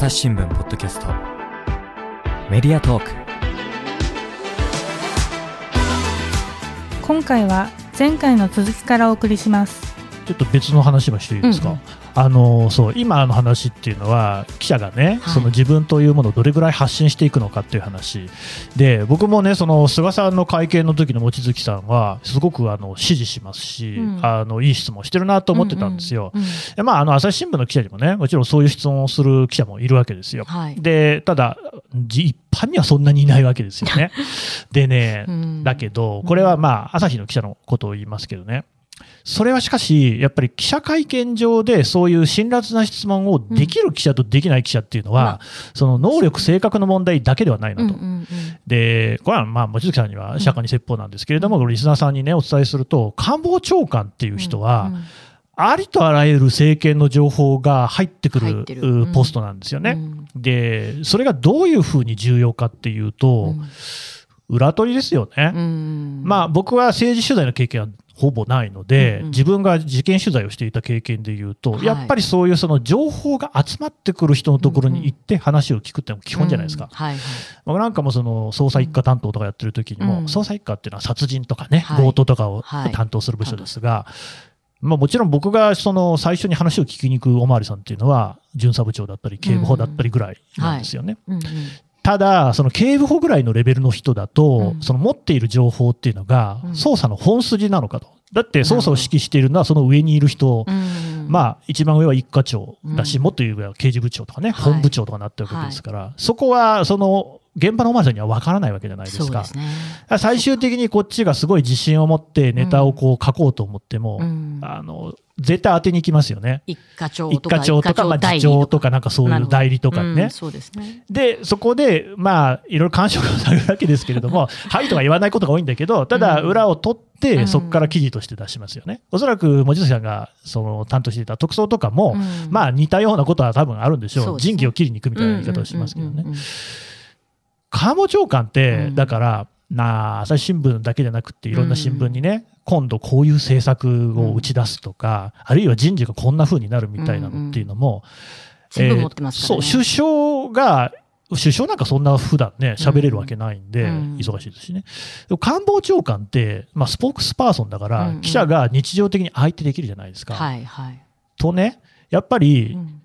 朝日新聞ポッドキャスト。メディアトーク。今回は前回の続きからお送りします。ちょっと別の話もしていいですか、うんうんあのそう今の話っていうのは記者がね、はい。その自分というものをどれぐらい発信していくのかっていう話。で僕もねその菅さんの会見の時の望月さんはすごくあの支持しますし、うん。あのいい質問してるなと思ってたんですよ。うんうんでまあ、あの朝日新聞の記者にもねもちろんそういう質問をする記者もいるわけですよ。はい。でただじ一般にはそんなにいないわけですよね。でね、うん。だけど、これはまあ、朝日の記者のことを言いますけどね、それはしかし、やっぱり記者会見上でそういう辛辣な質問をできる記者とできない記者っていうのは、まあその能力、性格の問題だけではないなと。うんうんうんで、これはまあ、望月さんには釈迦に説法なんですけれども、リスナーさんにね、お伝えすると、官房長官っていう人は、うんありとあらゆる政権の情報が入ってくるうん。ポストなんですよね。うん。で、それがどういうふうに重要かっていうと、裏取りですよね。うん。まあ、僕は政治取材の経験はほぼないので、うんうん。自分が事件取材をしていた経験でいうと、はい。やっぱりそういうその情報が集まってくる人のところに行って話を聞くってのも基本じゃないですか。うんはいはい。僕なんかもその捜査一課担当とかやってる時にも、うん。捜査一課っていうのは殺人とかね、はい。強盗とかをはい。担当する部署ですが、まあ、もちろん僕がその最初に話を聞きに行くおまわりさんっていうのは、巡査部長だったり、警部補だったりぐらいなんですよね。うんうんただ、その警部補ぐらいのレベルの人だと、うん。その持っている情報っていうのがうん、捜査の本筋なのかと。だって捜査を指揮しているのはその上にいる人、うん。まあ一番上は一課長だし、うん。もっと言えば刑事部長とかね、はい。本部長とかなってるわけですから、そこはその現場のおまわりさんには分からないわけじゃないですか。ね最終的にこっちがすごい自信を持ってネタをこう書こうと思っても、うんあの絶対当てに行きますよね。一課長一とか課長とか、まあ、次長とかなんかそういう代理とかね。うんそうですねで、そこで、まあ、いろいろ感触をされるわけですけれども、はいとか言わないことが多いんだけど、ただ、うん裏を取っうて、んそこから記事として出しますよね。おそらく、望月さんが、その、担当していた特捜とかも、うんまあ、似たようなことは多分あるんでしょう。ね人気を切りに行くみたいな言い方をしますけどねうんうんうん。うん官房長官って、うん。だから、なあ、朝日新聞だけじゃなくて、いろんな新聞にね、今度こういう政策を打ち出すとか、あるいは人事がこんな風になるみたいなのっていうのも、全部持ってますからね。えーそう、首相が、首相なんかそんな普段ね、喋れるわけないんで、うん。忙しいですしね。官房長官って、まあ、スポークスパーソンだから、うんうん。記者が日常的に相手できるじゃないですか。はいはいとね、やっぱり、うん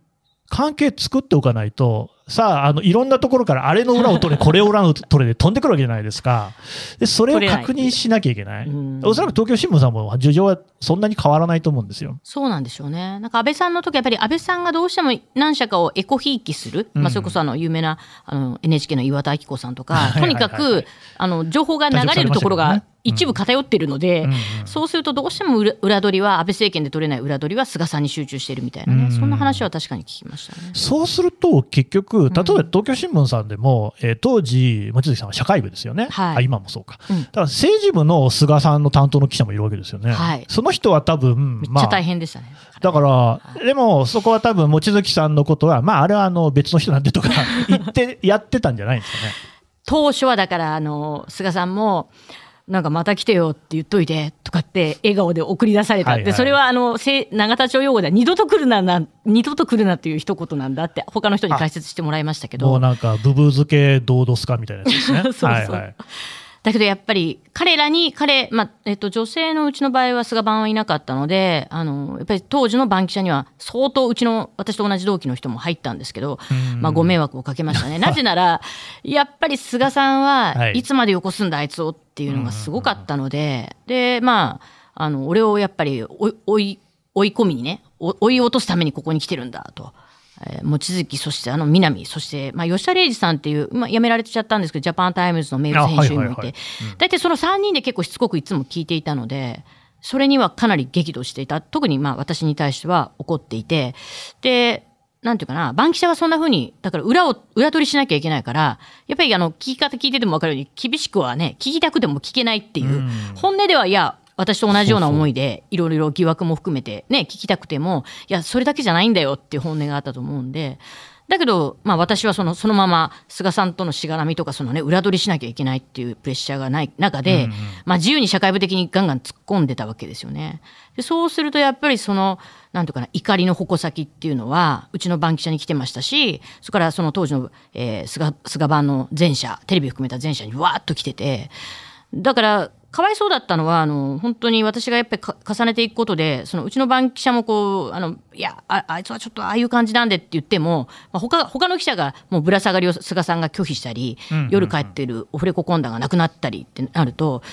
関係作っておかないと、さあ、あの、いろんなところからあれの裏を取れ、これを裏を取れで飛んでくるわけじゃないですか。で、それを確認しなきゃいけない。うんおそらく東京新聞さんも事情はそんなに変わらないと思うんですよ。そうなんでしょうね。なんか安倍さんの時やっぱり安倍さんがどうしても何社かをエコひいきする、うんまあそれこそあの有名なあの NHK の岩田明子さんとか、とにかくあの情報が流れるところが一部偏っているので、そうするとどうしても裏裏取りは安倍政権で取れない裏取りは菅さんに集中しているみたいなね、うんそんな話は確かに聞きましたね。そうすると、結局、例えば東京新聞さんでも、えー当時、望月さんは社会部ですよね。はいあ今もそうか。うんだから政治部の菅さんの担当の記者もいるわけですよね。はいその人は多分、めっちゃ大変でしたね。だから、でもそこは多分、望月さんのことは、まあ、あれはあの別の人なんでとか 言って、やってたんじゃないんですかね。当初はだからあの菅さんもなんかまた来てよって言っといてとかって笑顔で送り出された、はいはいでそれはあのせ永田町用語では二度と来るなな二度と来るなっていう一言なんだって他の人に解説してもらいましたけどもうなんか、ブブ漬けどうどすかみたいなやつですね。そうそうはいはい。だけどやっぱり彼らに彼、まあえっと、女性のうちの場合は菅番はいなかったのであのやっぱり当時の番記者には相当うちの私と同じ同期の人も入ったんですけど、まあ、ご迷惑をかけましたね。なぜならやっぱり菅さんははいいつまでよこすんだあいつをっていうのがすごかったので、でまああの俺をやっぱり追い追い込みにね追追い落とすためにここに来てるんだと。えー望月、そしてあの南、そして、まあ、吉田礼二さんっていう、まあ、辞められちゃったんですけど、ジャパンタイムズの名物編集員もいて大体その3人で結構しつこくいつも聞いていたので、それにはかなり激怒していた。特にまあ私に対しては怒っていて、で、なんていうかな、番記者はそんな風に、だから裏を、裏取りしなきゃいけないから、やっぱりあの、聞き方聞いてても分かるように、厳しくはね、聞きたくても聞けないっていう、うん。本音では、いや、私と同じような思いで、いろいろ疑惑も含めてね、聞きたくても、いや、それだけじゃないんだよっていう本音があったと思うんで、だけど、まあ、私はそのそのまま菅さんとのしがらみとかその、ね、裏取りしなきゃいけないっていうプレッシャーがない中で、うんうんまあ、自由に社会部的にガンガン突っ込んでたわけですよね。でそうするとやっぱりそのなんていうかな怒りの矛先っていうのはうちの番記者に来てましたしそれからその当時の、えー菅菅版の全社テレビ含めた全社にわーっと来ててだからかわいそうだったのはあの本当に私がやっぱりか重ねていくことでそのうちの番記者もこうあのいやああいつはちょっとああいう感じなんでって言っても、まあ、他他の記者がもうぶら下がりを菅さんが拒否したり、うんうんうん。夜帰ってるオフレコ懇談がなくなったりってなると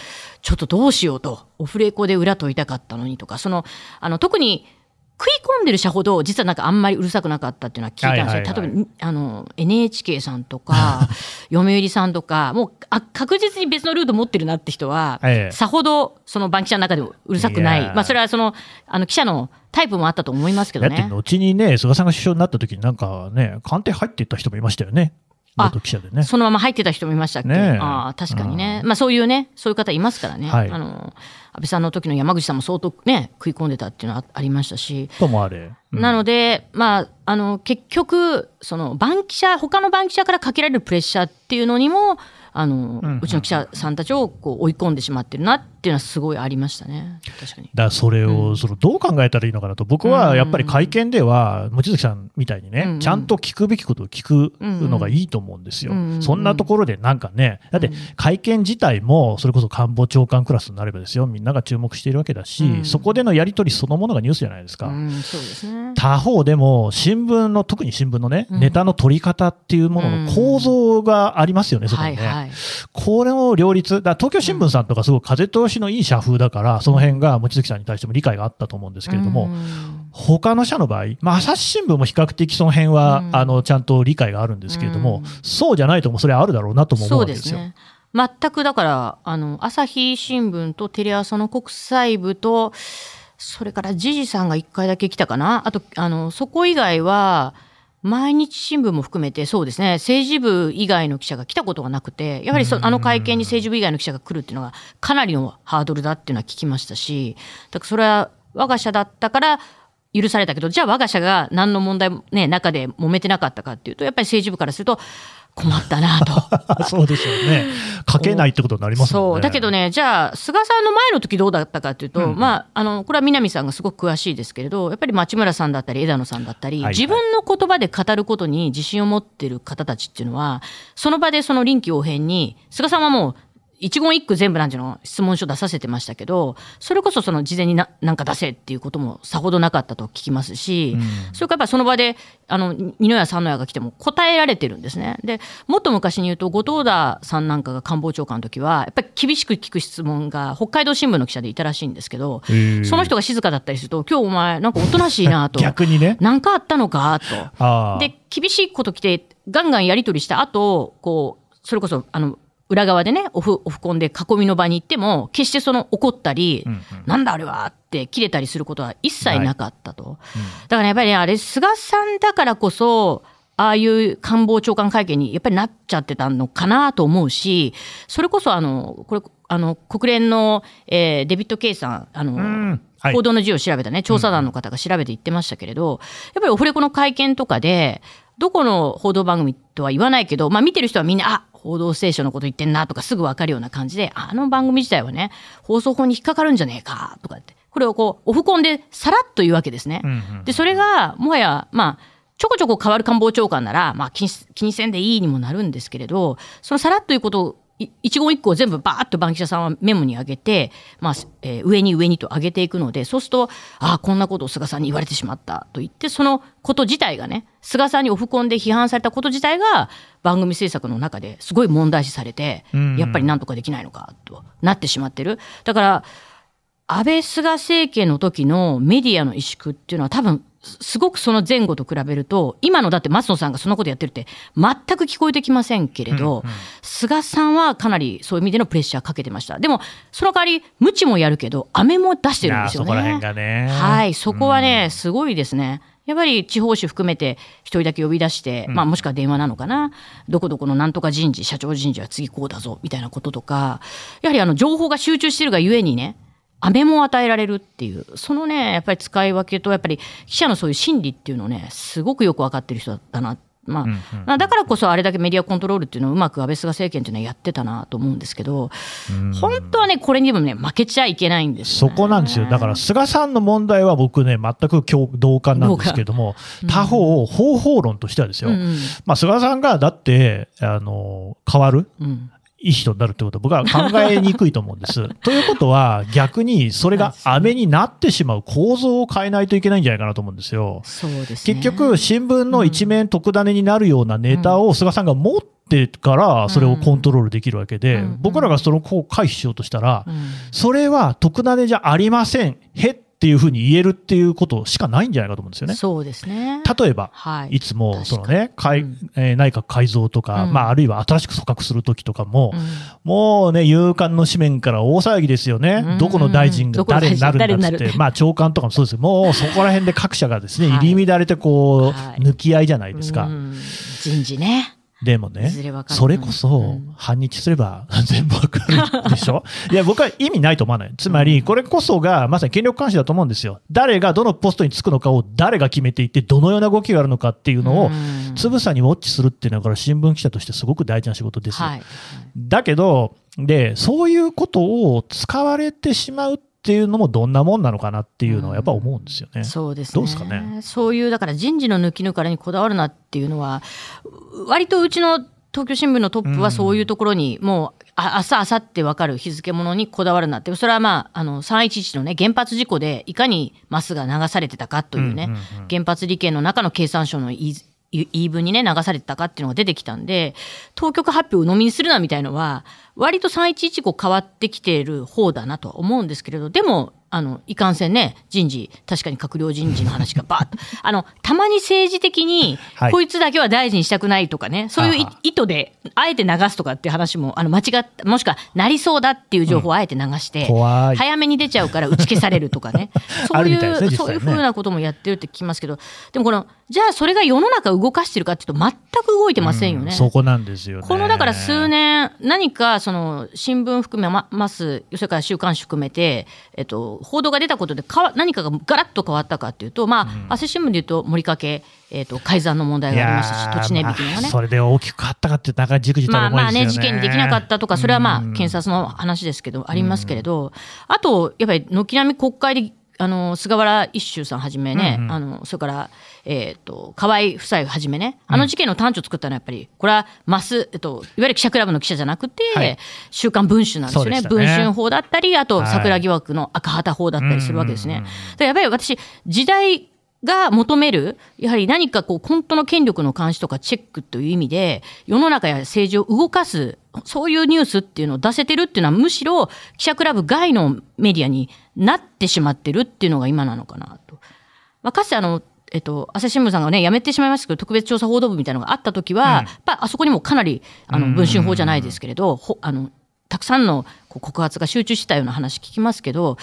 ちょっとどうしようとオフレコで裏問いたかったのにとかそのあの特に食い込んでる社ほど実はなんかあんまりうるさくなかったっていうのは聞いたんですよ。はいはいはい例えばあの NHK さんとか 読売さんとかもうあ確実に別のルート持ってるなって人は、ええさほどその番記者の中でもうるさくないまあ、それはそのあの記者のタイプもあったと思いますけどだってね。後にね、菅さんが首相になった時になんかね、官邸入っていった人もいましたよね。あ元記者でね。そのまま入ってた人もいましたっけ、ねえ。ああ確かにね、まあ、そういうね、そういう方いますからね、はい。あの安倍さんの時の山口さんも相当ね、食い込んでたっていうのはあありましたし、ともあれ。うん。なので、まあ、あの結局、その番記者、他の番記者からかけられるプレッシャーっていうのにも、あのんうん。うちの記者さんたちをこう追い込んでしまってるなっていうのは、すごいありましたね、確かに。だからそれを、そのどう考えたらいいのかなと、僕はやっぱり会見では、望月さんみたいにね、うん。ちゃんと聞くべきことを聞くのがいいと思うんですよ。うん。そんなところでなんかね、だって会見自体も、それこそ官房長官クラスになればですよ、みんなが注目しているわけだし、うん。そこでのやり取りそのものがニュースじゃないですか。うん、そうですね。他方でも、新聞の、特に新聞のね、うん。ネタの取り方っていうものの構造がありますよね、そこにね。はいはい。これを両立、だ東京新聞さんとかすごい風通しのいい社風だから、その辺が望月さんに対しても理解があったと思うんですけれども、うん他の社の場合、まあ、朝日新聞も比較的その辺は、うんあのちゃんと理解があるんですけれども、うんそうじゃないともそれはあるだろうなとも思うそうわけですよ。ですね。全くだから、あの、朝日新聞とテレ朝の国際部と、それからジジさんが1回だけ来たかな。あと、あの、そこ以外は、毎日新聞も含めて、そうですね、政治部以外の記者が来たことがなくて、やはりそあの会見に政治部以外の記者が来るっていうのが、かなりのハードルだっていうのは聞きましたし、だからそれは我が社だったから、許されたけど、じゃあ我が社が何の問題もね、中で揉めてなかったかっていうと、やっぱり政治部からすると、困ったなと。そうですよね。書けないってことになりますもんね。そうだけどね、じゃあ、菅さんの前の時どうだったかっていうと、うんまあ、あのこれは南さんがすごく詳しいですけれど、やっぱり町村さんだったり、枝野さんだったり、はいはい自分の言葉で語ることに自信を持ってる方たちっていうのは、その場でその臨機応変に、菅さんはもう、一言一句全部なんていうの質問書出させてましたけど、それこそその事前にななんか出せっていうこともさほどなかったと聞きますし、うんそれからやっぱりその場で、あの、二の矢三の矢が来ても答えられてるんですね。で、もっと昔に言うと、後藤田さんなんかが官房長官の時は、やっぱり厳しく聞く質問が北海道新聞の記者でいたらしいんですけど、その人が静かだったりすると、今日お前なんかおとなしいなと。逆にね。なんかあったのかと。で、厳しいこと来て、ガンガンやり取りした後、こう、それこそ、あの、裏側でね、オフ、オフコンで囲みの場に行っても、決してその怒ったり、うんうん。なんだあれはって切れたりすることは一切なかったと。だからやっぱりね、あれ、菅さんだからこそ、ああいう官房長官会見にやっぱりなっちゃってたのかなと思うし、それこそあの、これ、あの、国連の、えーデビッド・ケイさん、あの、うん。はい。報道の字を調べたね、調査団の方が調べて言ってましたけれど、やっぱりオフレコの会見とかで、どこの報道番組とは言わないけど、まあ見てる人はみんな、あ報道ステーションのこと言ってんなとかすぐわかるような感じで、あの番組自体はね、放送法に引っかかるんじゃねえかとかって、これをこう、オフコンでさらっと言うわけですね。うんうんで、それが、もはや、まあ、ちょこちょこ変わる官房長官なら、まあ気にせんでいいにもなるんですけれど、そのさらっということ一言一句を全部バーッと番記者さんはメモに上げて、まあ、えー上に上にと上げていくので、そうすると、ああ、こんなことを菅さんに言われてしまったと言って、そのこと自体がね、菅さんにオフコンで批判されたこと自体が、番組制作の中ですごい問題視されてうん、やっぱりなんとかできないのかとなってしまってる。だから、安倍菅政権の時のメディアの萎縮っていうのは多分すすごくその前後と比べると今のだって松野さんがそんなことやってるって全く聞こえてきませんけれど、菅さんはかなりそういう意味でのプレッシャーかけてました。でもその代わり無知もやるけど飴も出してるんですよね。そこら辺がね。はいそこはね、すごいですね。やっぱり地方紙含めて一人だけ呼び出して、まあ、もしくは電話なのかな、どこどこのなんとか人事、社長人事は次こうだぞみたいなこととか、やはりあの情報が集中してるがゆえにね、飴も与えられるっていう、そのね、やっぱり使い分けと、やっぱり記者のそういう心理っていうのをね、すごくよく分かってる人だな。っまあうんうんまあだからこそあれだけメディアコントロールっていうのをうまく安倍菅政権っていうのはやってたなと思うんですけど、うん。本当はね、これにもね、負けちゃいけないんですよ、そこなんですよ。だから、菅さんの問題は僕ね、全く共同感なんですけども、他方、方法論としてはですよ。うんうん。まあ、菅さんが、だって、あの、変わる。うんいい人になるってことは僕は考えにくいと思うんです。ということは、逆にそれが飴になってしまう構造を変えないといけないんじゃないかなと思うんですよ。そうですね。結局、新聞の一面特ダネになるようなネタを菅さんが持ってから、それをコントロールできるわけでうん、僕らがその子を回避しようとしたらう、ん。それは特ダネじゃありません。へっていうふうに言えるっていうことしかないんじゃないかと思うんですよね。そうですね。例えば、はい。いつもそのね、改うん。えー内閣改造とか、うん。まあ、あるいは新しく組閣するときとかも、うん。もうね、夕刊の紙面から大騒ぎですよね、うん。どこの大臣が誰になるんだって、まあ、長官とかもそうですよ、もうそこら辺で各社がですね、はい。入り乱れてこう、はい。抜き合いじゃないですか。うん。人事ね。でもねそれこそうん、反日すれば 全部わかるでしょ？いや、僕は意味ないと思わない。つまり、これこそが、まさに権力監視だと思うんですよ。誰がどのポストにつくのかを誰が決めていて、どのような動きがあるのかっていうのを、うんつぶさにウォッチするっていうのは、これ新聞記者としてすごく大事な仕事ですよ。はい。だけど、で、そういうことを使われてしまうっていうのもどんなもんなのかなっていうのはやっぱ思うんですよね。そうですね。どうですかね？そういう、だから人事の抜き抜かれにこだわるなっていうのは、割とうちの東京新聞のトップはそういうところに、もう、あ明日、明後日分かる日付ものにこだわるなって、それはまあ、あの、311のね、原発事故でいかにマスが流されてたかというね、うんうんうん。原発利権の中の経産省の言い言い分にね、流されてたかっていうのが出てきたんで、当局発表を鵜呑みにするなみたいのは、割と311 5変わってきている方だなとは思うんですけれど、でも、あの、いかんせんね、人事、確かに閣僚人事の話がバーッと、あの、たまに政治的には、いこいつだけは大臣したくないとかね、そういう意図で、あえて流すとかっていう話も、あの、間違った、もしくは、なりそうだっていう情報をあえて流して、怖い。早めに出ちゃうから打ち消されるとかね そあういう、ねそういうふうなこともやってるって聞きますけど、でもこの、じゃあそれが世の中動かしてるかっていうと、全く動いてませんよね。うんそこなんですよね。このだから数年、何かその新聞含めまます、それから週刊誌含めて、えっと、報道が出たことでかわ何かがガラッと変わったかっていうと、まあ、朝日新聞でいうと、森掛、えっと、改ざんの問題がありましたし、土地値引きのがね。まあそれで大きく変わったかっていうとなかなかじくじたまあまあね、る思いですよね。事件にできなかったとか、それはまあ、うん検察の話ですけど、ありますけれど、あと、やっぱり軒並み国会で、あの菅原一秀さんはじめね、うんうん。あのそれから、えー、と河合夫妻はじめね、あの事件の端緒を作ったのはやっぱり、これはマス、えっと、いわゆる記者クラブの記者じゃなくて、はい。週刊文春なんですよね、ね。文春法だったり、あとはい。桜疑惑の赤旗法だったりするわけですね。うんうんうんでやっぱり私、時代が求める、やはり何かこう、本当の権力の監視とかチェックという意味で、世の中や政治を動かす、そういうニュースっていうのを出せてるっていうのは、むしろ記者クラブ外のメディアになってしまってるっていうのが今なのかなと。まあ、かつてあの、えっと、朝日新聞さんがね、辞めてしまいましたけど、特別調査報道部みたいなのがあった時は、やっぱあそこにもかなり、あの、文春法じゃないですけれど、ほあの、たくさんの告発が集中したような話聞きますけど、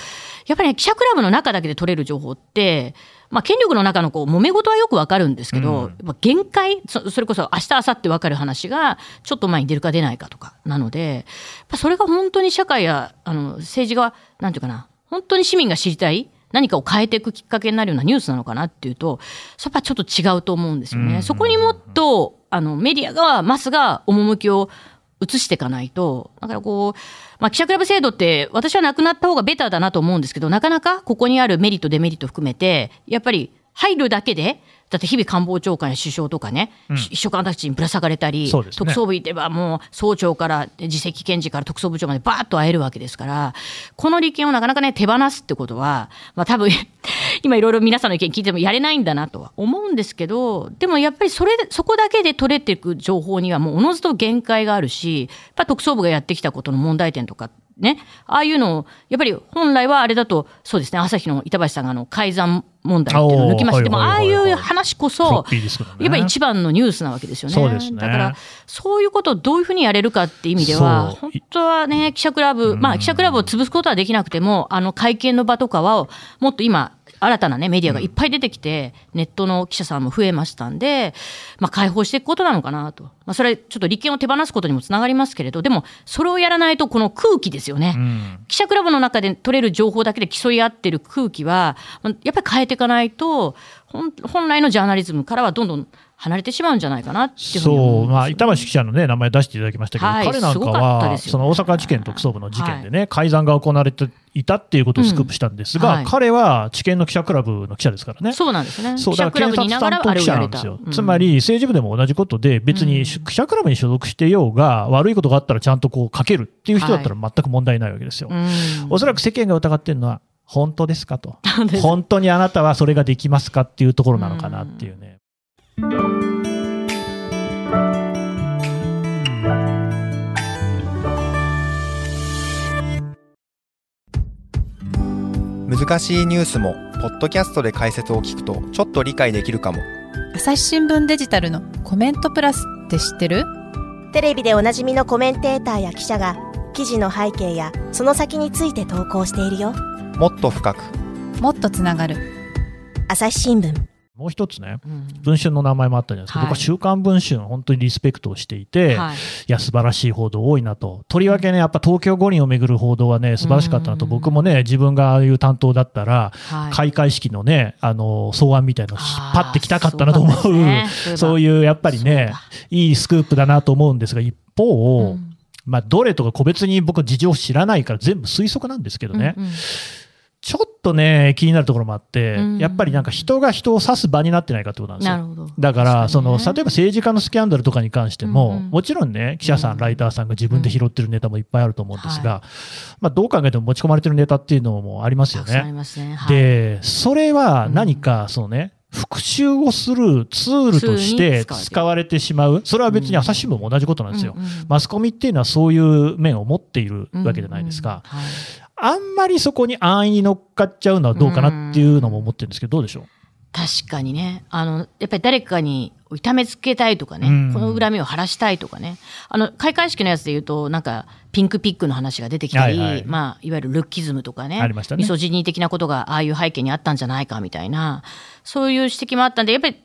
やっぱりね、記者クラブの中だけで取れる情報って、まあ、権力の中のこう揉め事はよくわかるんですけど、うん。やっぱ限界そ、それこそ明日、明後日わかる話が、ちょっと前に出るか出ないかとかなので、やっぱそれが本当に社会やあの政治が、なんていうかな、本当に市民が知りたい、何かを変えていくきっかけになるようなニュースなのかなっていうと、やっぱちょっと違うと思うんですよね。うんそこにもっとあのメディアが、マスが趣を移していかないと、だからこう、まあ、記者クラブ制度って、私はなくなった方がベターだなと思うんですけど、なかなかここにあるメリット、デメリット含めて、やっぱり入るだけで、だって日々官房長官や首相とかね、秘書官たちにぶら下がれたり、ね。特捜部行ってばもう総長から次席検事から特捜部長までバーッと会えるわけですから、この利権をなかなかね、手放すってことは、まあ多分、今いろいろ皆さんの意見聞いてもやれないんだなとは思うんですけど、でもやっぱりそれで、そこだけで取れていく情報にはもうおのずと限界があるし、やっぱ特捜部がやってきたことの問題点とか、ね、ああいうのを、やっぱり本来はあれだと、そうですね、朝日の板橋さんがあの改ざん問題っていうのを抜きまして、でもああいう話こそね。やっぱり一番のニュースなわけですよね。ね。だから、そういうことをどういうふうにやれるかっていう意味では、本当はね、記者クラブ、まあ、記者クラブを潰すことはできなくても、あの会見の場とかは、もっと今、新たなね、メディアがいっぱい出てきて、ネットの記者さんも増えましたんで、まあ、解放していくことなのかなと。まあ、それ、ちょっと利権を手放すことにもつながりますけれど、でも、それをやらないと、この空気ですよね。うん記者クラブの中で取れる情報だけで競い合ってる空気は、まあやっぱり変えていかないと、本本来のジャーナリズムからはどんどん離れてしまうんじゃないかなっていうふうに思そう、うんですよねまあ、板橋記者の、ね、名前出していただきましたけど、はい彼なんかは、ねその大阪地検特捜部の事件でね、改ざんが行われていたっていうことをスクープしたんですが、うんはい彼は地検の記者クラブの記者ですからね。そうなんですね。そうだ記者クラブにいながら。検察担当記者なんですようんつまり政治部でも同じことで、別にうん記者クラブに所属してようが、悪いことがあったらちゃんとこう書けるっていう人だったら全く問題ないわけですよ。うんおそらく世間が疑ってるのは、本当ですかと。本当にあなたはそれができますかっていうところなのかなっていうね。難しいニュースもポッドキャストで解説を聞くとちょっと理解できるかも。朝日新聞デジタルのコメントプラスって知ってる？テレビでおなじみのコメンテーターや記者が記事の背景やその先について投稿しているよ。もっと深く。もっとつながる。朝日新聞もう一つね、うん。文春の名前もあったじゃないですか、はい。僕は週刊文春、本当にリスペクトをしていて、はい。いや、素晴らしい報道多いなと。とりわけね、やっぱ東京五輪をめぐる報道はね、素晴らしかったなと、うん。僕もね、自分がああいう担当だったら、はい。開会式のね、あの、草案みたいなの引っ張ってきたかったなと思う、そうね。そういう、やっぱりね、いいスクープだなと思うんですが、一方、うん。まあ、どれとか個別に僕事情知らないから全部推測なんですけどね、うんうんちょっとね、気になるところもあって、うんやっぱりなんか人が人を指す場になってないかってことなんですよ。なるほど。だから、その、例えば政治家のスキャンダルとかに関しても、うんうんもちろんね、記者さん、うんライターさんが自分で拾ってるネタもいっぱいあると思うんですが、まあ、どう考えても持ち込まれてるネタっていうのもありますよね。ね。はい、で、それは何か、そのね、復習をするツールとして使われてしまう。それは別に朝日新聞も同じことなんですよ。うんうんマスコミっていうのはそういう面を持っているわけじゃないですか。うんうんはいあんまりそこに安易に乗っかっちゃうのはどうかなっていうのも思ってるんですけど、どうでしょう？確かにね。あの、やっぱり誰かに痛めつけたいとかね、うんこの恨みを晴らしたいとかね。あの、開会式のやつで言うと、なんか、ピンクピックの話が出てきたり、はいはいまあ、いわゆるルッキズムとかね。ありましたねミソジニー的なことがああいう背景にあったんじゃないかみたいな、そういう指摘もあったんで、やっぱり、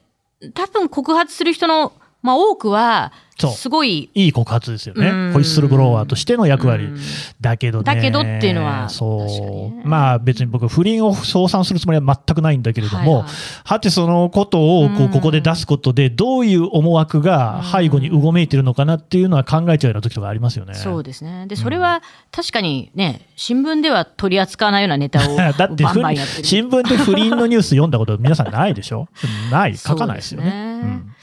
多分告発する人の、まあ多くはすごい、いい告発ですよね。うんホイッスルブロワーとしての役割うん。だけどね。だけどっていうのはそねう。まあ別に僕、不倫を称賛するつもりは全くないんだけれども、はいはいはてそのことをこううんここで出すことで、どういう思惑が背後にうごめいてるのかなっていうのは考えちゃうような時とかありますよね。そうですね。で、それは確かにね、新聞では取り扱わないようなネタを だって。新聞で不倫のニュース読んだこと皆さんないでしょ？ない。書かないですよね。ねうん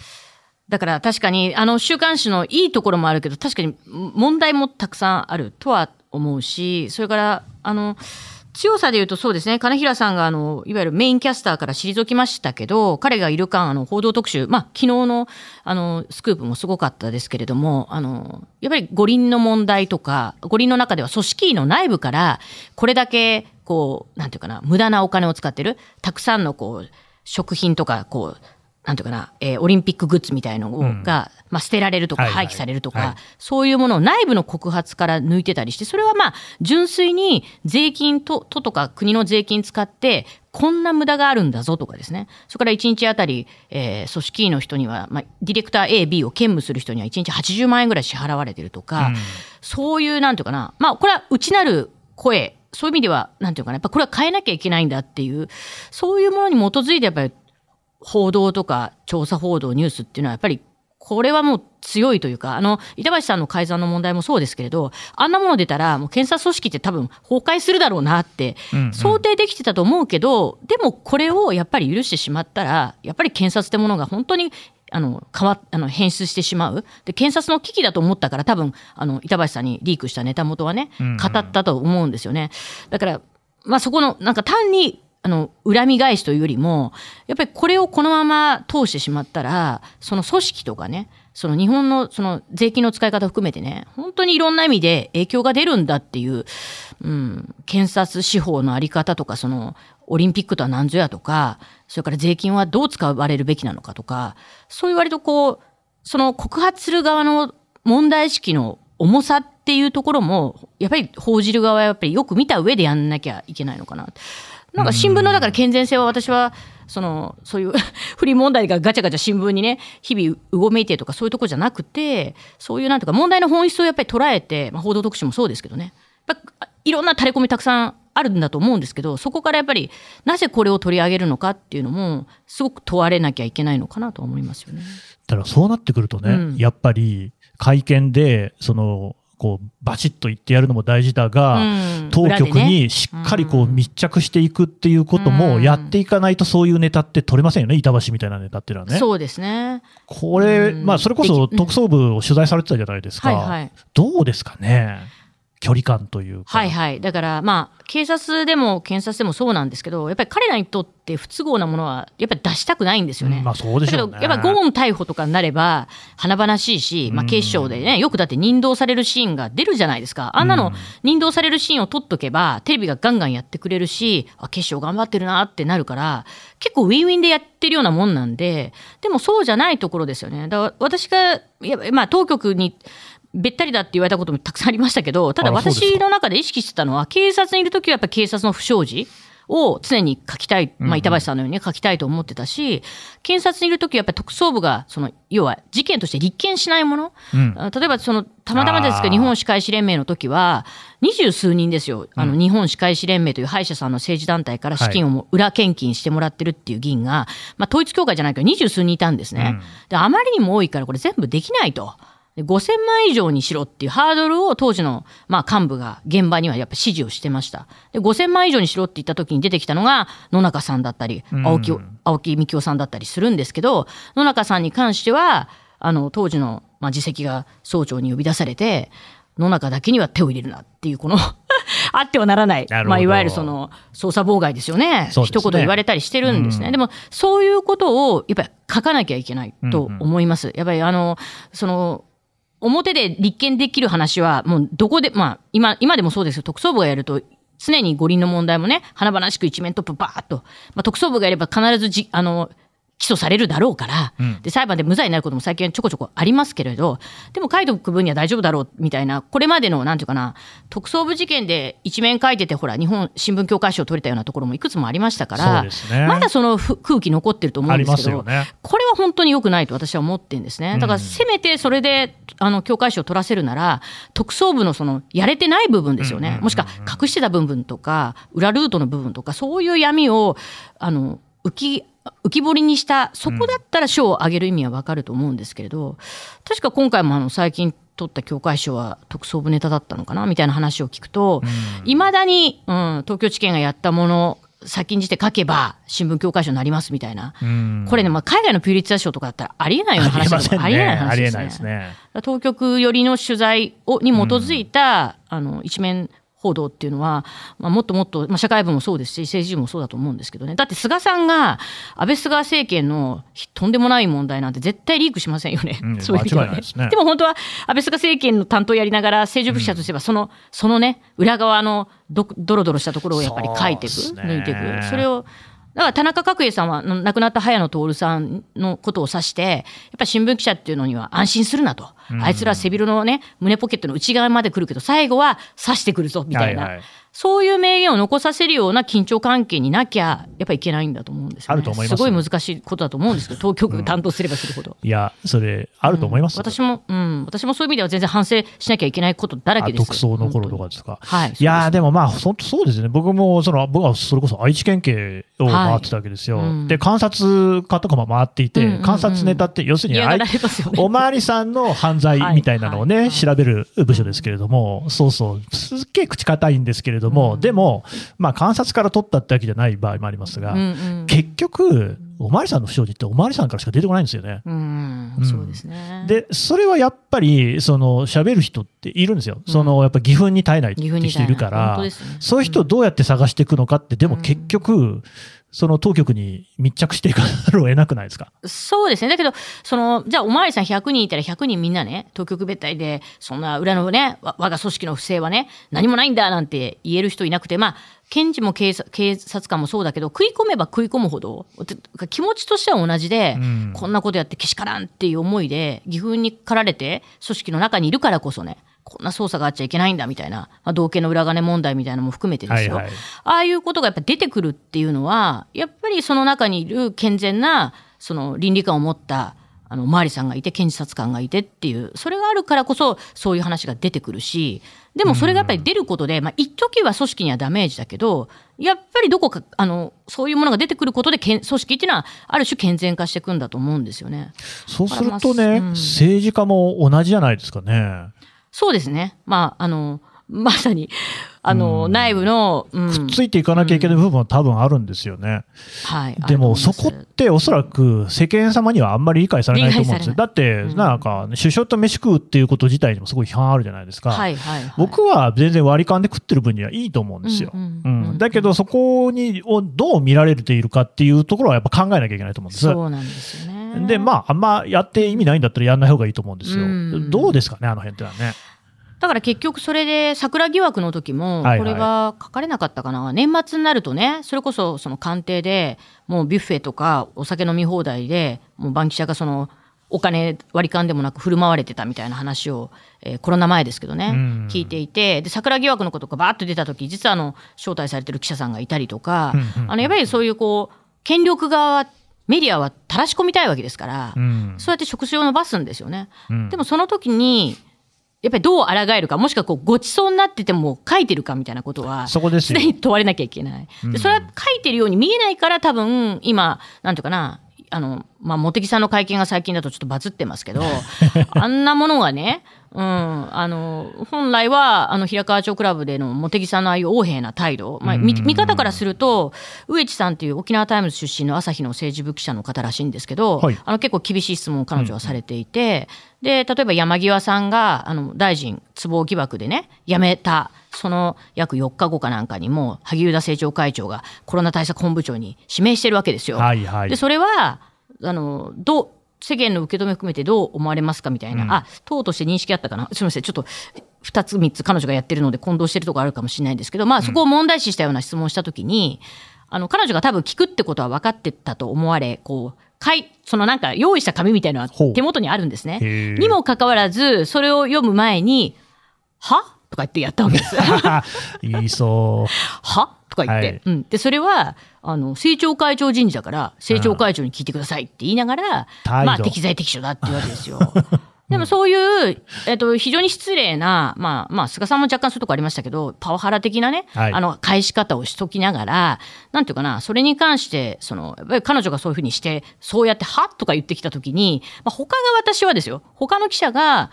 だから確かに、あの、週刊誌のいいところもあるけど、確かに問題もたくさんあるとは思うし、それから、あの、強さで言うとそうですね、金平さんが、あの、いわゆるメインキャスターから退きましたけど、彼がいる間、あの、報道特集、まあ、昨日の、あの、スクープもすごかったですけれども、あの、やっぱり五輪の問題とか、五輪の中では組織委の内部から、これだけ、こう、なんていうかな、無駄なお金を使ってる、たくさんの、こう、食品とか、こう、なんていうかな、えーオリンピックグッズみたいのうん。が、まあ、捨てられるとか、廃棄されるとか、はい。そういうものを内部の告発から抜いてたりして、それはまあ、純粋に税金と、ととか国の税金使って、こんな無駄があるんだぞとかですね。それから1日あたり、えー組織委の人には、まあ、ディレクター A、B を兼務する人には1日80万円ぐらい支払われてるとか、うん。そういう、なんていうかな、まあ、これは内なる声、そういう意味では、なんていうかな、やっぱこれは変えなきゃいけないんだっていう、そういうものに基づいて、やっぱり報道とか調査報道、ニュースっていうのはやっぱりこれはもう強いというか、あの、板橋さんの改ざんの問題もそうですけれど、あんなもの出たら、もう検察組織って多分崩壊するだろうなってうんうん、想定できてたと思うけど、でもこれをやっぱり許してしまったら、やっぱり検察ってものが本当に、あの、変わっ、あの、変質してしまう。で、検察の危機だと思ったから、多分、あの、板橋さんにリークしたネタ元はねうんうん、語ったと思うんですよね。だから、まあそこの、なんか単に、あの、恨み返しというよりも、やっぱりこれをこのまま通してしまったら、その組織とかね、その日本のその税金の使い方含めてね、本当にいろんな意味で影響が出るんだっていう、うん、検察司法のあり方とか、その、オリンピックとは何ぞやとか、それから税金はどう使われるべきなのかとか、そういう割とこう、その告発する側の問題意識の重さっていうところも、やっぱり報じる側はやっぱりよく見た上でやんなきゃいけないのかな。なんか新聞のだから健全性は私は、その、そういう 不利問題がガチャガチャ新聞にね、日々うごめいてとかそういうところじゃなくて、そういうなんていうか問題の本質をやっぱり捉えて、まあ、報道特集もそうですけどね、やっぱいろんな垂れ込みたくさんあるんだと思うんですけどそこからやっぱりなぜこれを取り上げるのかっていうのもすごく問われなきゃいけないのかなと思いますよね。だからそうなってくるとね、うん。やっぱり会見で、その、こう、バチッと言ってやるのも大事だが、うん当局にしっかりこううん密着していくっていうこともやっていかないとそういうネタって取れませんよね、板橋みたいなネタっていうのはね。そうですね。これ、うんまあそれこそ特捜部を取材されてたじゃないですか。はいはい。どうですかね距離感というか。はいはい。だからまあ警察でも検察でもそうなんですけどやっぱり彼らにとって不都合なものはやっぱり出したくないんですよね。うんまあそうでだけどしょうね。やっぱゴーン逮捕とかになれば華々しいし、まあ、警視庁でねよくだって任同されるシーンが出るじゃないですかあんなのうん任同されるシーンを撮っとけばテレビがガンガンやってくれるしあ警視庁頑張ってるなってなるから結構ウィンウィンでやってるようなもんなんででもそうじゃないところですよねだから私がいや、まあ、当局にべったりだって言われたこともたくさんありましたけどただ私の中で意識してたのは警察にいる時はやっぱ警察の不祥事を常に書きたい、まあ、板橋さんのようにね書きたいと思ってたし、検察にいる時はやっぱり特捜部がその要は事件として立件しないもの、うん。あ例えばそのたまたまですけあーど日本歯科医師連盟の時は二十数人ですよ。あの日本歯科医師連盟という歯医者さんの政治団体から資金をも裏献金してもらってるっていう議員が、まあ、統一教会じゃないけど二十数人いたんですね。うん。であまりにも多いからこれ全部できないと。で5000万以上にしろっていうハードルを当時の、まあ、幹部が現場にはやっぱ指示をしてました。で5000万以上にしろって言った時に出てきたのが野中さんだったりうん。青木,、青木幹雄さんだったりするんですけど野中さんに関してはあの当時の、まあ、次席が総長に呼び出されて野中だけには手を入れるなっていうこの あってはならない、まあ、いわゆるその捜査妨害ですよね。ね。一言言われたりしてるんですね、うん。でもそういうことをやっぱり書かなきゃいけないと思います。やっぱりあのその表で立件できる話は、もうどこで、まあ、今、今でもそうですよ。特捜部がやると、常に五輪の問題もね、華々しく一面トップバーっと、まあ、特捜部がやれば必ずじ、あの、起訴されるだろうから、うん。で、裁判で無罪になることも最近はちょこちょこありますけれど、でも書いておく分には大丈夫だろう、みたいな、これまでの、なんていうかな、特捜部事件で一面書いてて、ほら、日本新聞協会賞を取れたようなところもいくつもありましたから、ね。まだそのふ空気残ってると思うんですけど、よね。これは本当に良くないと私は思ってるんですね。だからせめてそれで、あの、教会賞を取らせるなら、特捜部のその、やれてない部分ですよね。もしくは隠してた部分とか、裏ルートの部分とか、そういう闇を、あの、浮き、浮き彫りにした、そこだったら賞をあげる意味はわかると思うんですけれど、確か今回もあの、最近取った教会賞は特捜部ネタだったのかなみたいな話を聞くと、いまだに、うん、東京地検がやったもの、先んじて書けば新聞協会賞になりますみたいな、うんこれね、まあ、海外のピューリッツァー賞とかだったらありえないような。話だとありえない話ですね。すね。当局寄りの取材をに基づいた、あの一面報道っていうのは、まあ、もっともっと、まあ、社会部もそうですし政治部もそうだと思うんですけどね。だって菅さんが安倍菅政権のとんでもない問題なんて絶対リークしませんよね、うん そういう意味ではね。ですね。でも本当は安倍菅政権の担当やりながら政治部記者としてはその,、そのね裏側のどドロドロしたところをやっぱり書いていく、抜いていく。それをだから田中角栄さんはの亡くなった早野徹さんのことを指してやっぱり新聞記者っていうのには安心するなと、あいつらは背広のね胸ポケットの内側まで来るけど最後は刺してくるぞみたいな、はいはいそういう名言を残させるような緊張関係になきゃやっぱいけないんだと思うんですよ、ね、あると思います。すごい難しいことだと思うんですけど当局担当すればするほど。いや、それ、あると思います。私も、うん、私もそういう意味では全然反省しなきゃいけないことだらけです。特捜の頃とかですか。はい。いやでもまあ、本当そうですね、僕もその僕はそれこそ愛知県警を回ってたわけですよ、はいうん。で観察課とかも回っていて、うんうんうん。観察ネタって、要するにね。おまわりさんの犯罪みたいなのをね、はい。はい。調べる部署ですけれども、そうそう、すっげえ口堅いんですけれども、うん。でも、まあ、観察から取ったってわけじゃない場合もありますが、うんうん。結局、おまわりさんの不祥事って、おまわりさんからしか出てこないんですよね。うん。うん。そうですね。で、それはやっぱり、その、喋る人っているんですよ。その、やっぱ義憤に耐えないって人いるから、ね。そういう人をどうやって探していくのかって、でも結局、その当局に密着していかざるを得なくないですか？そうですね。だけど、その、じゃあおまわりさん100人いたら100人みんなね、当局別隊で、そんな裏のね、わ我が組織の不正はね、何もないんだなんて言える人いなくて、まあ、検事も警察警察官もそうだけど、食い込めば食い込むほど、て気持ちとしては同じで、うんこんなことやってけしからんっていう思いで、義憤に駆られて、組織の中にいるからこそね、こんな捜査があっちゃいけないんだみたいな、まあ、道家の裏金問題みたいなのも含めてですよ。はいはいああいうことがやっぱ出てくるっていうのは、やっぱりその中にいる健全な、その倫理観を持った、あの、おまわりさんがいて、検察官がいてっていう、それがあるからこそ、そういう話が出てくるし、でもそれがやっぱり出ることで、まあ、一時は組織にはダメージだけど、やっぱりどこか、あの、そういうものが出てくることでけん、組織っていうのは、ある種健全化していくんだと思うんですよね。そうするとね、うん政治家も同じじゃないですかね。そうですね。まあ、あの、まさに、あの、うん内部の、うんくっついていかなきゃいけない部分は多分あるんですよね。はい。でも、そこっておそらく世間様にはあんまり理解されないと思うんですよ。理だって、うんなんか、首相と飯食うっていうこと自体にもすごい批判あるじゃないですか。はいはい、はい。僕は全然割り勘で食ってる分にはいいと思うんですよ。うんううんうんんだけど、そこにをどう見られているかっていうところはやっぱ考えなきゃいけないと思うんです。そうなんですよね。で、まあ、あんまやって意味ないんだったらやんない方がいいと思うんですよ。うん。どうですかね、あの辺ってのはね。だから結局それで桜疑惑の時も、はいはい。これは書かれなかったかな、年末になるとね、それこそその官邸でもうビュッフェとかお酒飲み放題で、もうバンキシャがそのお金割り勘でもなく振る舞われてたみたいな話を、えーコロナ前ですけどね、うん。聞いていて、で桜疑惑のことがバーッと出た時実はあの招待されてる記者さんがいたりとか、うんうん。あのやっぱりそういうこう権力側メディアは垂らし込みたいわけですから、うんそうやって触手を伸ばすんですよね。うんでもその時にやっぱりどう抗えるかもしくはこうごちそうになってても書いてるかみたいなことはそこですよ常に問われなきゃいけない。うんでそれは書いてるように見えないから多分今なんていうかなあの、まあ、茂木さんの会見が最近だとちょっとバズってますけど あんなものがね、うん、あの本来はあの平河町クラブでの茂木さんのああいう横柄な態度、まあ、見方からすると上地さんという沖縄タイムズ出身の朝日の政治部記者の方らしいんですけど、はいあの結構厳しい質問を彼女はされていて、で例えば山際さんがあの大臣統一疑惑でね辞めたその約4日後かなんかにも萩生田政調会長がコロナ対策本部長に指名してるわけですよ。はいはい。でそれはあのどう世間の受け止め含めてどう思われますかみたいな、うんあ党として認識あったかなすみませんちょっと2つ3つ彼女がやってるので混同してるところあるかもしれないんですけど、まあ、そこを問題視したような質問をしたときに、あの彼女が多分聞くってことは分かってたと思われこうかいそのなんか用意した紙みたいなのは手元にあるんですね。にもかかわらずそれを読む前に「は?」とか言ってやったわけです。言いそう。は？とか言って、はい。うん、でそれはあの政調会長人事だから政調会長に聞いてくださいって言いながら、態度。まあ、適材適所だっていうわけですよ。でもそういう、えっと、非常に失礼な、まあ、まあ、菅さんも若干そういうとこありましたけど、パワハラ的なね、はい。あの、返し方をしときながら、なんていうかな、それに関して、その、やっぱり彼女がそういうふうにして、そうやって、はとか言ってきたときに、まあ、他が私はですよ、他の記者が、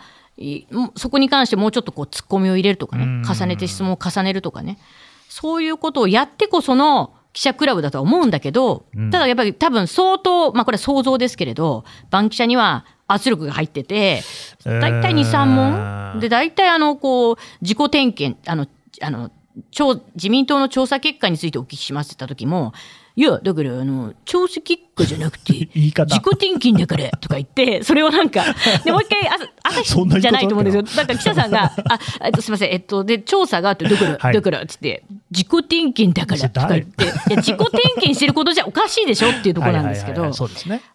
そこに関してもうちょっとこう、突っ込みを入れるとかねうん、重ねて質問を重ねるとかね、そういうことをやってこその記者クラブだとは思うんだけど、うんただやっぱり多分相当、まあこれは想像ですけれど、バンキシャには圧力が入ってて、大体2、3問。で、大体あの、こう、自己点検、あの、あの、調自民党の調査結果についてお聞きしますって言った時も、いや、だから、あの、調査結果じゃなくて、言い方自己点検だから、とか言って、それをなんか、で、もう一回、朝 日じゃないと思うんですよ。なんか記者さんが、あ、えっと、すみません、えっと、で、調査があって、だから、はいだから、つって、自己点検だから、とか言って、いや、自己点検してることじゃおかしいでしょっていうところなんですけど。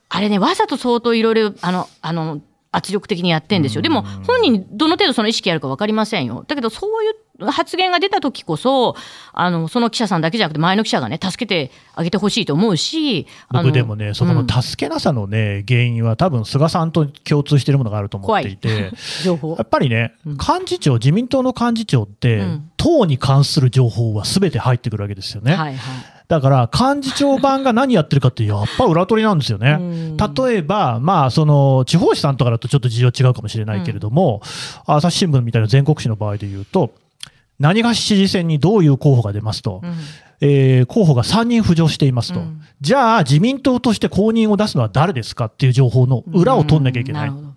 あれね、わざと相当いろいろ、あの、あの、圧力的にやってんですよ。でも、本人、どの程度その意識あるか分かりませんよ。だけど、そういう発言が出た時こそ、あの、その記者さんだけじゃなくて、前の記者がね、助けてあげてほしいと思うし、僕でもね、そこうんの助けなさのね、原因は多分菅さんと共通しているものがあると思っていて、情報やっ。ぱりね、幹事長、自民党の幹事長って、うん党に関する情報はすべて入ってくるわけですよね。はいはい。だから、幹事長版が何やってるかって、やっぱ裏取りなんですよね。うん例えば、まあ、その、地方紙さんとかだとちょっと事情違うかもしれないけれども、朝日新聞みたいな全国紙の場合で言うと、何がし知事選にどういう候補が出ますと、うん。えー候補が3人浮上していますと、うん。じゃあ自民党として公認を出すのは誰ですかっていう情報の裏を取んなきゃいけない。うん。るほど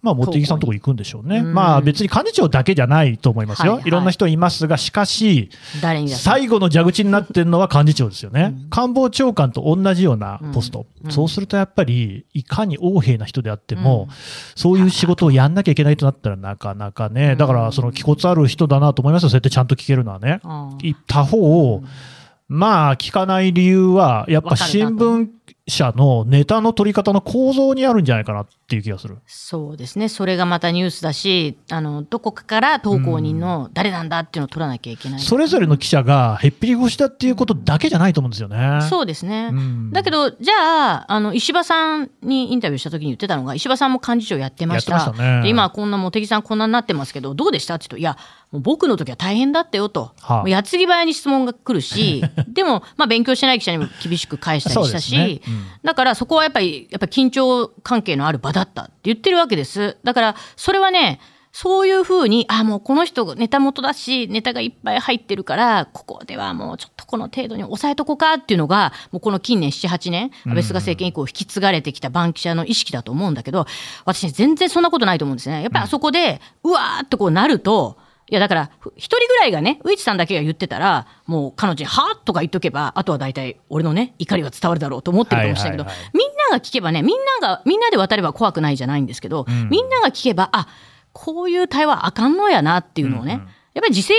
まあ、茂木さんのとこ行くんでしょうね。うん。まあ、別に幹事長だけじゃないと思いますよ。はい。はいいろんな人いますが、しかし、最後の蛇口になってるのは幹事長ですよね。うん。官房長官と同じようなポスト。うん。そうするとやっぱり、いかに横柄な人であっても、うん。そういう仕事をやんなきゃいけないとなったらなかなかね、だからその気骨ある人だなと思いますよ。そうやってちゃんと聞けるのはね。他方、まあ、聞かない理由は、やっぱ新聞社のネタの取り方の構造にあるんじゃないかなっていう気がする。そうですね。それがまたニュースだし、あの、どこかから投稿人の誰なんだっていうのを取らなきゃいけない。それぞれの記者がへっぴり腰だっていうことだけじゃないと思うんですよね。そうですね。うんだけど、じゃあ、あの、石破さんにインタビューした時に言ってたのが、石破さんも幹事長やってました。ねで今、こんな茂木さんこんなになってますけど、どうでしたって言うと、いや、もう僕の時は大変だったよと、はあもう矢継ぎ早に質問が来るし、でも、まあ、勉強してない記者にも厳しく返したりしたし、ねうんだからそこはやっぱり、やっぱり緊張関係のある場だったって言ってるわけです。だから、それはね、そういうふうに、あ、もうこの人ネタ元だし、ネタがいっぱい入ってるから、ここではもうちょっとこの程度に抑えとこうかっていうのが、もうこの近年7、8年、安倍菅政権以降引き継がれてきた番記者の意識だと思うんだけど、私ね、全然そんなことないと思うんですね。やっぱりあそこで、うわーってこうなると、いやだから、ふ一人ぐらいがね、ウイチさんだけが言ってたら、もう彼女に、はぁとか言っとけば、あとは大体俺のね、怒りが伝わるだろうと思ってるかもしれないけど、みんなが聞けばね、みんなが、みんなで渡れば怖くないじゃないんですけど、ん。みんなが聞けば、あ、こういう対話あかんのやなっていうのをね、うん。うんやっぱり自制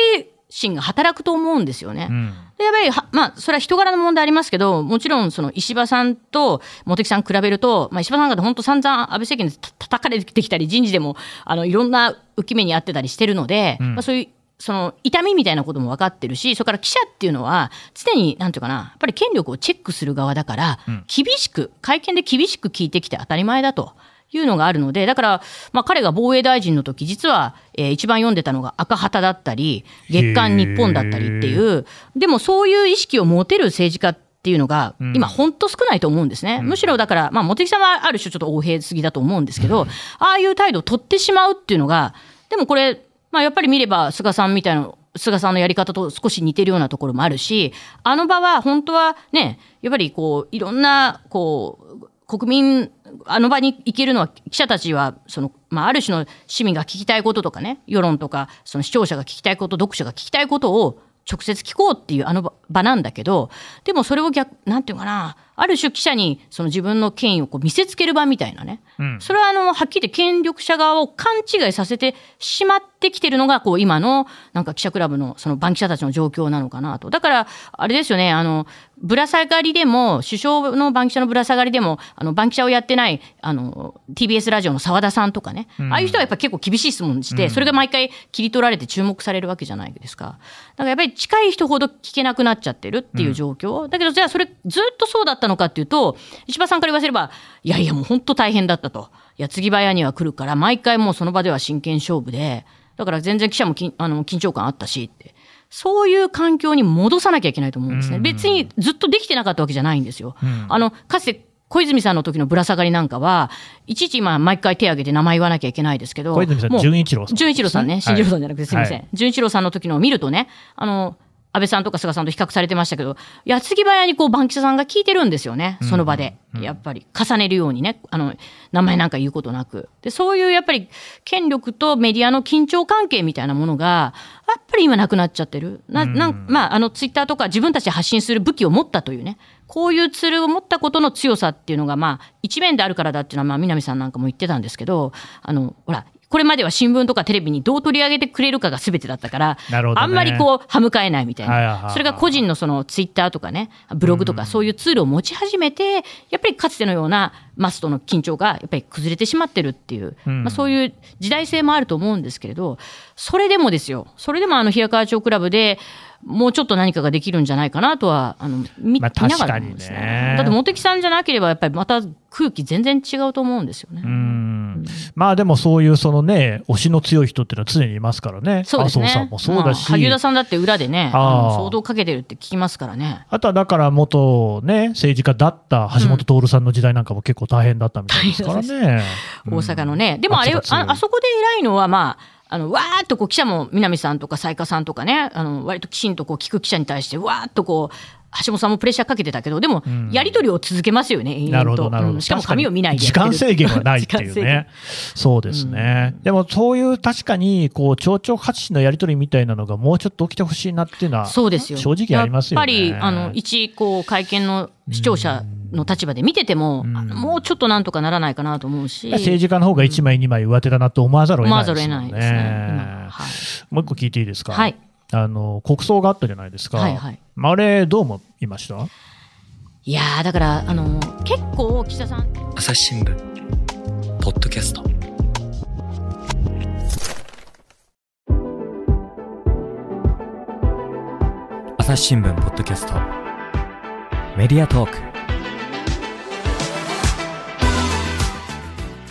心が働くと思うんですよね。うん。でやっぱりは、まあ、それは人柄の問題ありますけど、もちろん、その、石破さんと茂木さん比べると、まあ、石破さんが本当散々安倍政権でた叩かれてきたり、人事でも、あの、いろんな浮き目にあってたりしてるので、うん。まあ、そういう、その、痛みみたいなことも分かってるし、それから記者っていうのは、常に、なんていうかな、やっぱり権力をチェックする側だから、うん厳しく、会見で厳しく聞いてきて当たり前だと。いうのがあるので、だから、まあ、彼が防衛大臣の時、実は、えー一番読んでたのが赤旗だったり、月刊日本だったりっていう、でもそういう意識を持てる政治家っていうのがうん、今、本当少ないと思うんですね。むしろだから、まあ、茂木さんはある種ちょっと横平すぎだと思うんですけど、ああいう態度を取ってしまうっていうのが、でもこれ、まあ、やっぱり見れば、菅さんみたいな、菅さんのやり方と少し似てるようなところもあるし、あの場は本当はね、やっぱりこう、いろんな、こう、国民、あの場に行けるのは、記者たちは、その、まあ、ある種の市民が聞きたいこととかね、世論とか、その視聴者が聞きたいこと、読者が聞きたいことを直接聞こうっていうあの場なんだけど、でもそれを逆、なんていうかな、ある種記者にその自分の権威をこう見せつける場みたいなね、うんそれはあの、はっきり言って権力者側を勘違いさせてしまってきてるのが、こう、今の、なんか記者クラブの、その番記者たちの状況なのかなと。だから、あれですよね、あの、ぶら下がりでも、首相の番記者のぶら下がりでも、あの、番記者をやってない、あの、TBS ラジオの澤田さんとかね、うんああいう人はやっぱ結構厳しい質問して、うんそれが毎回切り取られて注目されるわけじゃないですか。だからやっぱり近い人ほど聞けなくなっちゃってるっていう状況。だけど、じゃあそれずっとそうだったのかっていうと、石破さんから言わせれば、いやいやもう本当大変だったと。いや、次早には来るから、毎回もうその場では真剣勝負で、だから全然記者もきんあの緊張感あったしって。そういう環境に戻さなきゃいけないと思うんですね。うん別にずっとできてなかったわけじゃないんですよ。うんあの、かつて小泉さんの時のぶら下がりなんかは、いちいち今毎回手挙げて名前言わなきゃいけないですけど、小泉さんもう純一郎さん純一郎さんね、新次郎さんじゃなくてすみません。はい純一郎さんの時のを見るとね、あの、安倍さんとか菅さんと比較されてましたけど、矢継ぎ早にこう、番記者さんが聞いてるんですよね、その場で。やっぱり、重ねるようにね、あの、名前なんか言うことなく。で、そういうやっぱり、権力とメディアの緊張関係みたいなものが、やっぱり今なくなっちゃってる。な、なんまあ、あの、ツイッターとか自分たちで発信する武器を持ったというね、こういうツールを持ったことの強さっていうのが、まあ、一面であるからだっていうのは、まあ、南さんなんかも言ってたんですけど、あの、ほら、これまでは新聞とかテレビにどう取り上げてくれるかが全てだったから、ね。あんまりこう、歯向かえないみたいな。はいはいはいはい。それが個人のそのツイッターとかね、ブログとかそういうツールを持ち始めて、やっぱりかつてのようなマストの緊張がやっぱり崩れてしまってるっていう、うん。まあ、そういう時代性もあると思うんですけれど、それでもですよ、それでもあの、平川町クラブで、もうちょっと何かができるんじゃないかなとは、あの、見,、まあ見ながら思うんです確かにね。だって茂木さんじゃなければ、やっぱりまた空気全然違うと思うんですよね。うんまあでもそういうそのね、推しの強い人っていうのは常にいますからね。そうですね。麻生さんもそうだし。まあ萩生田さんだって裏でね、騒動かけてるって聞きますからね。あとはだから元ね、政治家だった橋本徹さんの時代なんかも結構大変だったみたいですからね。大阪のね。でもあれ、ああそこで偉いのは、まあ、あの、わーっとこう記者も南さんとか斉香さんとかね、あの、割ときちんとこう聞く記者に対して、わーっとこう、橋本さんもプレッシャーかけてたけど、でもん、やり取りを続けますよね、なるほど、と。なるほど。うんしかも紙を見ないで時間制限はないっていうね。そうですね。でもそういう確かに、こう、町長発信のやり取りみたいなのがもうちょっと起きてほしいなっていうのは、そうですよ。正直ありますよね。やっぱり、あの、一、こう、会見の視聴者の立場で見てても、もうちょっとなんとかならないかなと思うし。政治家の方が1枚、2枚上手だなと思わざるを得ないですよね。もう一個聞いていいですか？はいあの、国葬があったじゃないですか。はいはい。あれ、どう思いました？いやー、だから、あの、結構、岸田さん、朝日新聞ポッドキャスト。朝日新聞ポッドキャスト。メディアトーク。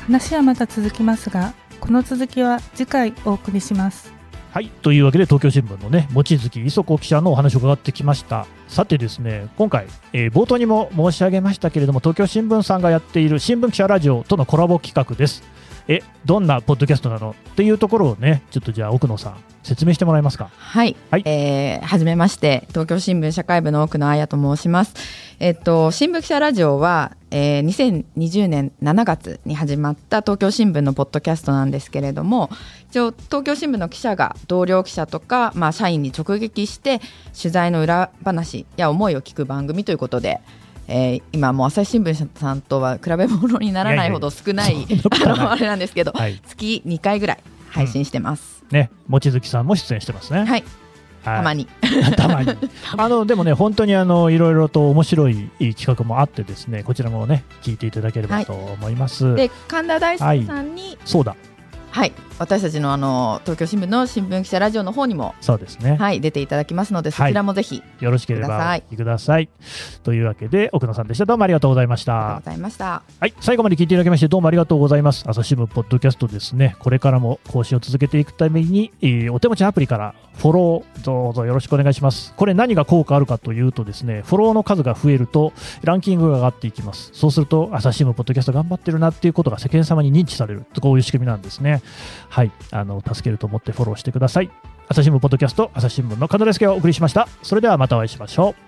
話はまた続きますがこの続きは次回お送りしますはい、というわけで東京新聞のね望月磯子記者のお話を伺ってきました。さてですね今回、えー冒頭にも申し上げましたけれども東京新聞さんがやっている新聞記者ラジオとのコラボ企画です。えどんなポッドキャストなの？っていうところをねちょっとじゃあ奥野さん説明してもらえますか？はい、はいえーはじめまして東京新聞社会部の奥野彩と申します。えっと新聞記者ラジオは、えー2020年7月に始まった東京新聞のポッドキャストなんですけれども一応東京新聞の記者が同僚記者とか、まあ、社員に直撃して取材の裏話や思いを聞く番組ということで。えー今もう朝日新聞さんとは比べ物にならないほど少ないあのあれなんですけど、はい。月2回ぐらい配信してます。ね望月さんも出演してますね。はい、はい。たまに。たまに。あのでもね、本当にあのいろいろと面白い企画もあってですね、こちらもね、聞いていただければと思います。で神田大輔さんに、そうだ、はい、私たちのあの東京新聞の新聞記者ラジオの方にも、そうですね。はい、出ていただきますので、そちらもぜひ、よろしければお聞きください。というわけで、奥野さんでした。どうもありがとうございましたありがとうご。ざいました。はい、最後まで聞いていただきましてどうもありがとうございます。朝日新聞ポッドキャストですね、これからも更新を続けていくために、えーお手持ちアプリからフォローどうぞよろしくお願いします。これ何が効果あるかというとですね、フォローの数が増えるとランキングが上がっていきます。そうすると朝日新聞ポッドキャスト頑張ってるなっていうことが世間様に認知されるとこういう仕組みなんですね。はい、あの助けると思ってフォローしてください。朝日新聞ポッドキャスト朝日新聞の門出助がお送りしました。それではまたお会いしましょう。